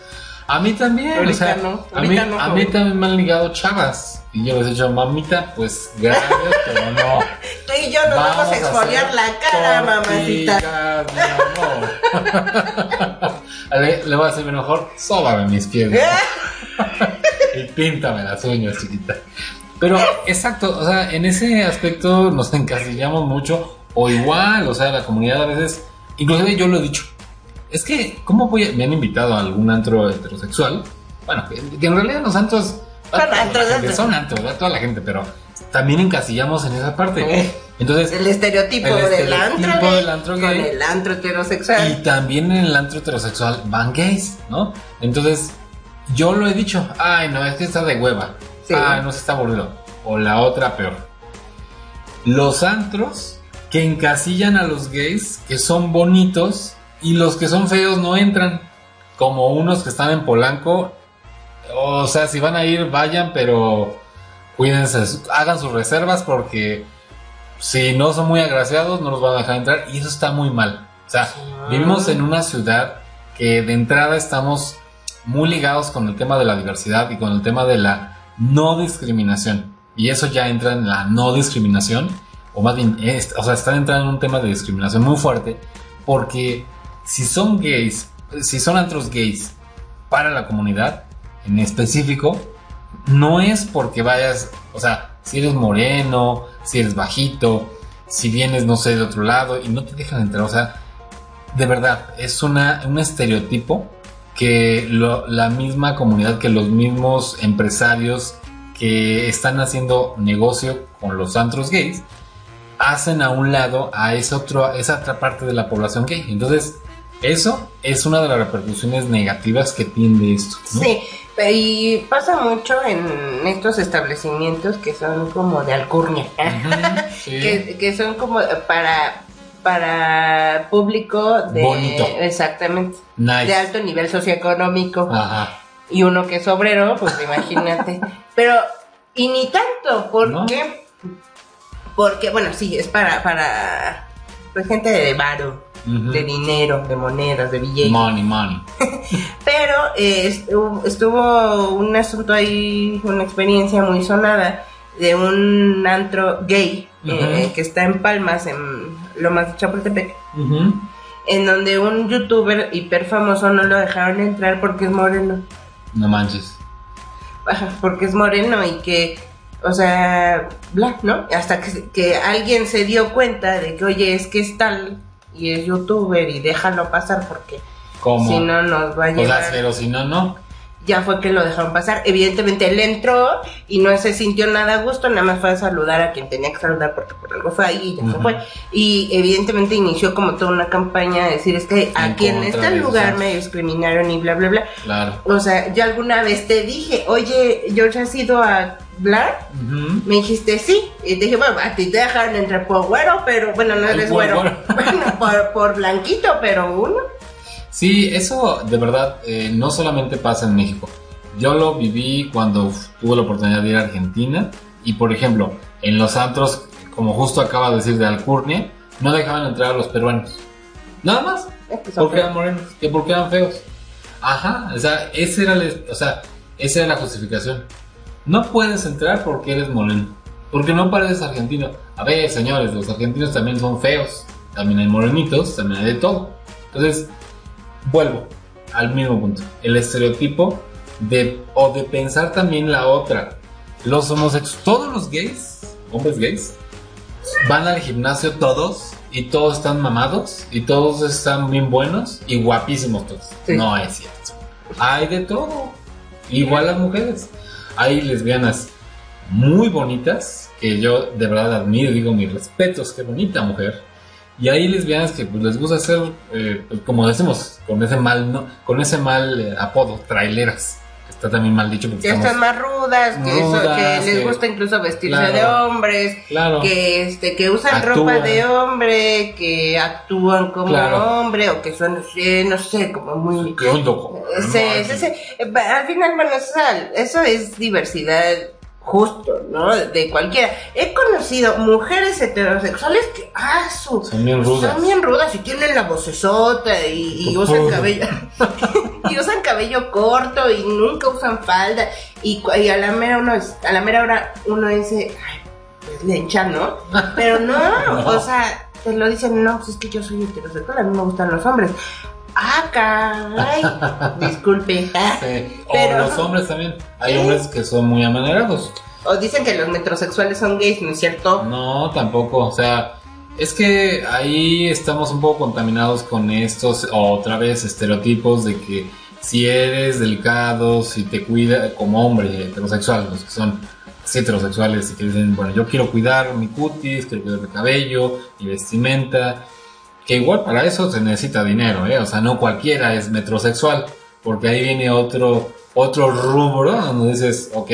S1: A mí también,
S2: Ahorita
S1: o sea,
S2: no,
S1: a, mí,
S2: no,
S1: a mí también me han ligado chavas. Y yo les he dicho, mamita, pues gracias, pero no.
S2: Tú y yo nos vamos, a exfoliar
S1: hacer
S2: la cara, mamacita.
S1: amor. le, le voy a decir mejor, sóbame mis pies. y píntame las uñas, chiquita. Pero, exacto, o sea, en ese aspecto nos encasillamos mucho, o igual, o sea, la comunidad a veces, inclusive yo lo he dicho, es que, ¿cómo voy a, me han invitado a algún antro heterosexual? Bueno, que, en realidad los antros
S2: Son antros,
S1: son antros, ¿verdad? toda la gente, pero también encasillamos en esa parte. Entonces,
S2: El estereotipo,
S1: El
S2: del
S1: estereotipo
S2: antro gay
S1: del antro
S2: con
S1: gay.
S2: el antro heterosexual.
S1: y también en el antro heterosexual van gays, ¿no? Entonces, yo lo he dicho, ay, no, es que está de hueva.
S2: Sí.
S1: Ay, no se está aburrido. O la otra peor. Los antros que encasillan a los gays, que son bonitos, y los que son feos no entran. Como unos que están en Polanco. O sea, si van a ir, vayan, pero cuídense, hagan sus reservas porque si no son muy agraciados, no los van a dejar entrar. Y eso está muy mal. O sea, vivimos en una ciudad que de entrada estamos muy ligados con el tema de la diversidad y con el tema de la no discriminación. Y eso ya entra en la no discriminación, o más bien, es- o sea, están entrando en un tema de discriminación muy fuerte, porque si son gays, si son antros gays para la comunidad en específico, no es porque vayas, o sea, si eres moreno, si eres bajito, si vienes, no sé, de otro lado y no te dejan entrar, o sea, de verdad, es una, un estereotipo que lo- la misma comunidad, que los mismos empresarios que están haciendo negocio con los antros gays, hacen a un lado a esa, otro, esa otra parte de la población gay. Entonces, eso es una de las repercusiones negativas que tiene esto. ¿no?
S2: Sí, y pasa mucho en estos establecimientos que son como de alcurnia,
S1: Ujú, sí.
S2: que, que son como para para público de
S1: Bonito.
S2: exactamente
S1: Nice.
S2: de alto nivel socioeconómico
S1: Ajá.
S2: y uno que es obrero, pues imagínate. Pero y ni tanto, ¿por
S1: ¿No?
S2: qué? Porque bueno, sí, es para para pues gente de varo, De dinero, de monedas, de billetes.
S1: Money, money.
S2: Pero eh, estuvo, estuvo un asunto ahí, una experiencia muy sonada de un antro gay eh, que está en Palmas, en Lomas de Chapultepec, en donde un youtuber hiper famoso no lo dejaron entrar porque es moreno.
S1: No manches.
S2: Porque es moreno y que, o sea, bla, ¿no? Hasta que, que alguien se dio cuenta de que, oye, es que es tal y es youtuber y déjalo pasar porque
S1: ¿Cómo?
S2: si no nos va a llevar.
S1: pero si no, no.
S2: Ya fue que lo dejaron pasar. Evidentemente él entró y no se sintió nada a gusto, nada más fue a saludar a quien tenía que saludar porque por algo fue ahí y ya se
S1: Ujú.
S2: fue. Y evidentemente inició como toda una campaña de decir, es que aquí en este lugar me discriminaron y bla, bla, bla.
S1: Claro.
S2: O sea, yo alguna vez te dije, oye, George, ¿has ido a hablar?
S1: Ujú.
S2: Me dijiste sí. Y te dije, bueno, a ti te dejaron entrar por güero, pero bueno, no eres güero. Bueno, por, por blanquito, pero uno.
S1: Sí, eso de verdad eh, no solamente pasa en México. Yo lo viví cuando tuve la oportunidad de ir a Argentina y, por ejemplo, en los antros, como justo acaba de decir de Alcurnia, no dejaban entrar a los peruanos. Nada más.
S2: Es que son
S1: Porque eran morenos, que porque eran feos. Ajá, o sea, ese era el- o sea, esa era la justificación. No puedes entrar porque eres moreno. Porque no pareces argentino. A ver, señores, los argentinos también son feos. También hay morenitos, también hay de todo. Entonces, vuelvo al mismo punto. El estereotipo de, o de pensar también la otra. Los homosexuales, todos los gays, hombres gays, van al gimnasio todos y todos están mamados y todos están bien buenos y guapísimos todos.
S2: Sí.
S1: No es cierto. Hay de todo. Igual las mujeres. Hay lesbianas muy bonitas que yo de verdad admiro, digo mis respetos, qué bonita mujer. Y hay lesbianas que pues, les gusta hacer, eh, pues, como decimos, con ese mal, ¿no? con ese mal eh, apodo, traileras. Que está también mal dicho porque
S2: Que están más rudas, que, eso- que les
S1: que-
S2: gusta incluso vestirse
S1: Claro.
S2: de hombres,
S1: Claro.
S2: que este que usan
S1: Actúan.
S2: ropa de hombre, que actúan como
S1: Claro.
S2: hombre o que son eh, no sé, como muy
S1: Que un loco.
S2: Sí, sí, sí. Eh, Al final, bueno, eso es diversidad justo, ¿no? De cualquiera. He conocido mujeres heterosexuales que, ah, su...
S1: Son bien rudas.
S2: Son bien rudas y tienen la vocesota y, y usan cabello y usan cabello corto y nunca usan falda y, y a la mera uno es- a la mera hora uno dice ay pues lencha no pero no,
S1: No.
S2: o sea te lo dicen no pues es que yo soy heterosexual a mí me gustan los hombres ah caray disculpe
S1: Sí. O
S2: Pero-
S1: los hombres también. Hay
S2: Sí.
S1: hombres que son muy amanerados.
S2: o dicen que los metrosexuales son gays no es cierto
S1: No, tampoco. O sea, es que ahí estamos un poco contaminados con estos, otra vez, estereotipos de que si eres delicado, si te cuida como hombre heterosexual, los que son heterosexuales y que dicen, bueno, yo quiero cuidar mi cutis, quiero cuidar mi cabello, mi vestimenta, que igual para eso se necesita dinero, ¿eh? O sea, no cualquiera es metrosexual, porque ahí viene otro, otro rubro donde dices, ok,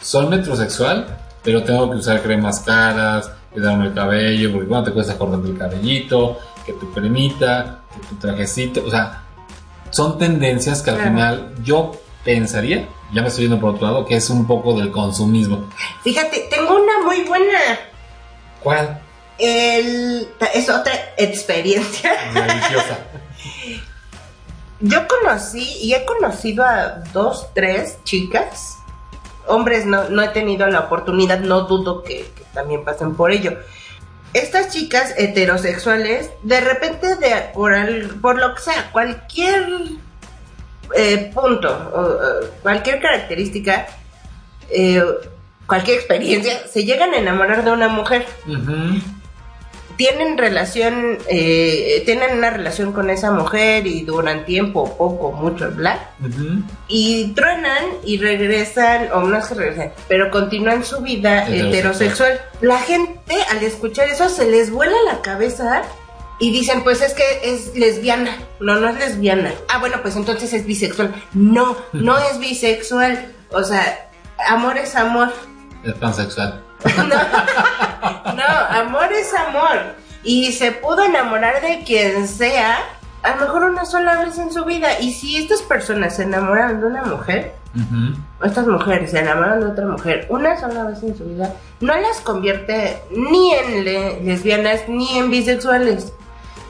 S1: soy metrosexual, pero tengo que usar cremas caras, cuidarme el cabello, porque cuando te cuesta cortarte el cabellito, que tu cremita, que tu trajecito, o sea, son tendencias que al
S2: Claro.
S1: final yo pensaría, ya me estoy yendo por otro lado, que es un poco del consumismo.
S2: fíjate tengo una muy buena
S1: ¿Cuál?
S2: El, es otra experiencia
S1: Religiosa.
S2: Yo conocí y he conocido a dos, tres chicas. Hombres no, no he tenido la oportunidad, no dudo que, que también pasen por ello. Estas chicas heterosexuales, de repente, de, por, por lo que sea, cualquier eh, punto, o, o cualquier característica, eh, cualquier experiencia, se llegan a enamorar de una mujer. Tienen relación, eh, tienen una relación con esa mujer y duran tiempo, poco, mucho, bla,
S1: Ujú.
S2: y truenan y regresan, o no es que regresan, pero continúan su vida
S1: Heterosexual.
S2: heterosexual. La gente al escuchar eso se les vuela la cabeza y dicen, pues es que es lesbiana. No, no es lesbiana. Ah, bueno, pues entonces es bisexual. No, no es bisexual. O sea, amor es amor.
S1: Es pansexual.
S2: No, no, amor es amor. Y se pudo enamorar de quien sea, a lo mejor una sola vez en su vida. Y si estas personas se enamoran de una mujer, o estas mujeres se enamoran de otra mujer una sola vez en su vida, no las convierte ni en le- lesbianas, ni en bisexuales,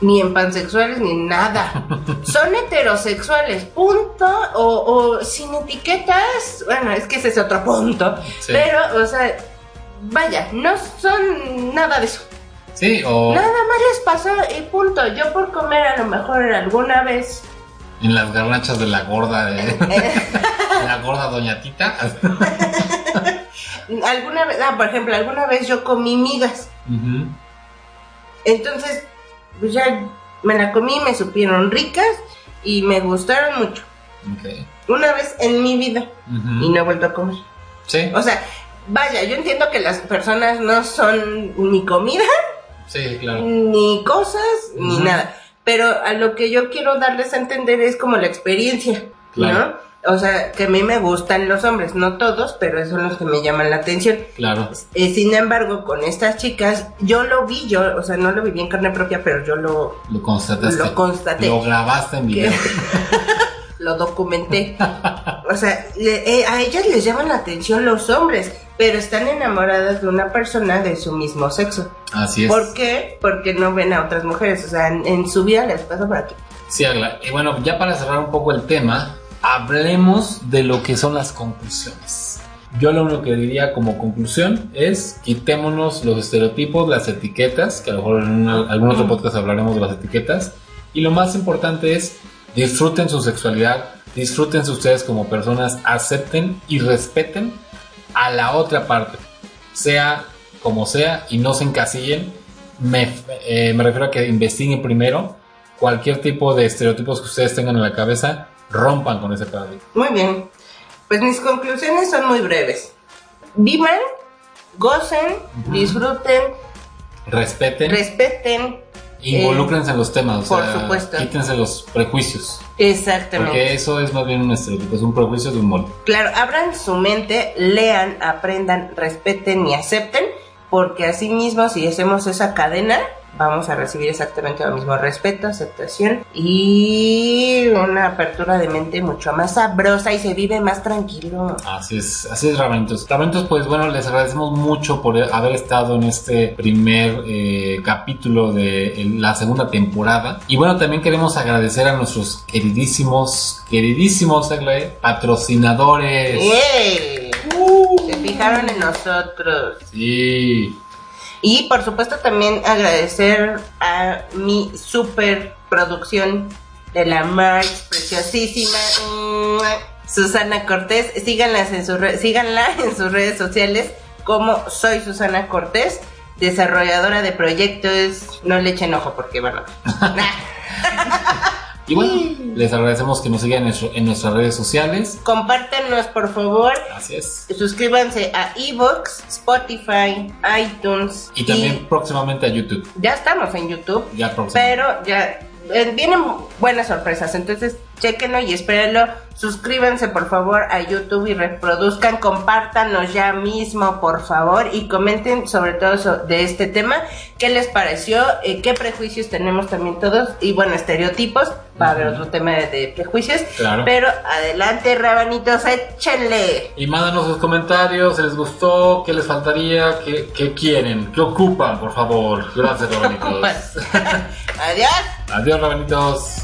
S2: ni en pansexuales, ni nada. Son heterosexuales, punto. O, o sin etiquetas, bueno, es que ese es otro punto.
S1: Sí.
S2: Pero, o sea, vaya, no son nada de eso.
S1: Sí, o
S2: Nada más les pasó y punto. Yo por comer a lo mejor alguna vez.
S1: en las garnachas de la gorda, de la gorda doña Tita.
S2: Alguna vez, ah, por ejemplo, alguna vez yo comí migas. Entonces, pues ya me la comí, me supieron ricas y me gustaron mucho.
S1: Ok.
S2: una vez en mi vida y no he vuelto a comer.
S1: Sí,
S2: O sea, vaya, yo entiendo que las personas no son ni comida,
S1: sí, claro.
S2: ni cosas, ni nada. Pero a lo que yo quiero darles a entender es como la experiencia,
S1: Claro.
S2: ¿no? O sea, que a mí me gustan los hombres, no todos, pero esos son los que me llaman la atención.
S1: Claro.
S2: Eh, sin embargo, con estas chicas, yo lo vi, yo, o sea, no lo viví en carne propia, pero yo lo,
S1: Lo constataste.
S2: Lo constaté.
S1: Lo grabaste en video.
S2: lo documenté. O sea, le- eh, a ellas les llaman la atención los hombres, pero están enamoradas de una persona de su mismo sexo.
S1: Así es.
S2: ¿Por qué? Porque no ven a otras mujeres, o sea, en, en su vida les pasa por aquí.
S1: Sí, Agla. Y bueno, ya para cerrar un poco el tema, hablemos de lo que son las conclusiones. Yo lo único que diría como conclusión es quitémonos los estereotipos, las etiquetas, que a lo mejor en una- algún otro podcast hablaremos de las etiquetas. Y lo más importante es disfruten su sexualidad, disfrútense ustedes como personas, acepten y respeten a la otra parte, sea como sea, y no se encasillen. Me, eh, me refiero a que investiguen primero cualquier tipo de estereotipos que ustedes tengan en la cabeza, rompan con ese paradigma.
S2: Muy bien. Pues mis conclusiones son muy breves. Vivan, gocen, disfruten,
S1: Respeten,
S2: respeten.
S1: Involúcrense en los temas, o
S2: por
S1: sea,
S2: supuesto.
S1: quítense los prejuicios,
S2: Exactamente.
S1: porque eso es más bien un estereotipo, es un prejuicio de un molde.
S2: Claro, abran su mente, lean, aprendan, respeten y acepten, porque así mismo si hacemos esa cadena, vamos a recibir exactamente lo mismo, respeto, aceptación y una apertura de mente mucho más sabrosa y se vive más tranquilo.
S1: Así es, así es, Rabanitos. Rabanitos, pues bueno, les agradecemos mucho por haber estado en este primer eh, capítulo de la segunda temporada. Y bueno, también queremos agradecer a nuestros queridísimos, queridísimos Aglae, patrocinadores.
S2: ¡Ey! Se fijaron en nosotros.
S1: Sí,
S2: Y por supuesto también agradecer a mi super producción de la March preciosísima ¡mua! Susana Cortés. Síganlas en re- síganla en sus redes sociales como soy Susana Cortés, desarrolladora de proyectos. No le echen ojo porque bueno.
S1: y bueno, les agradecemos que nos sigan en, nuestras redes sociales.
S2: Compártanos por favor.
S1: Así es.
S2: Suscríbanse a Evox, Spotify, iTunes
S1: Y también próximamente a YouTube.
S2: ya estamos en YouTube.
S1: Ya próximamente.
S2: Pero ya eh, vienen buenas sorpresas, entonces chequenlo y espérenlo. Suscríbanse por favor a YouTube y reproduzcan, compártanos ya mismo por favor y comenten sobre todo de este tema, qué les pareció, Eh, qué prejuicios tenemos también todos y bueno, estereotipos, va a haber otro tema de, de prejuicios,
S1: Claro.
S2: pero adelante rabanitos, échenle.
S1: Y mándanos sus comentarios, ¿les gustó? ¿Qué les faltaría? ¿Qué, qué quieren? ¿Qué ocupan, por favor? Gracias, Rabanitos.
S2: Adiós.
S1: Adiós, Rabanitos.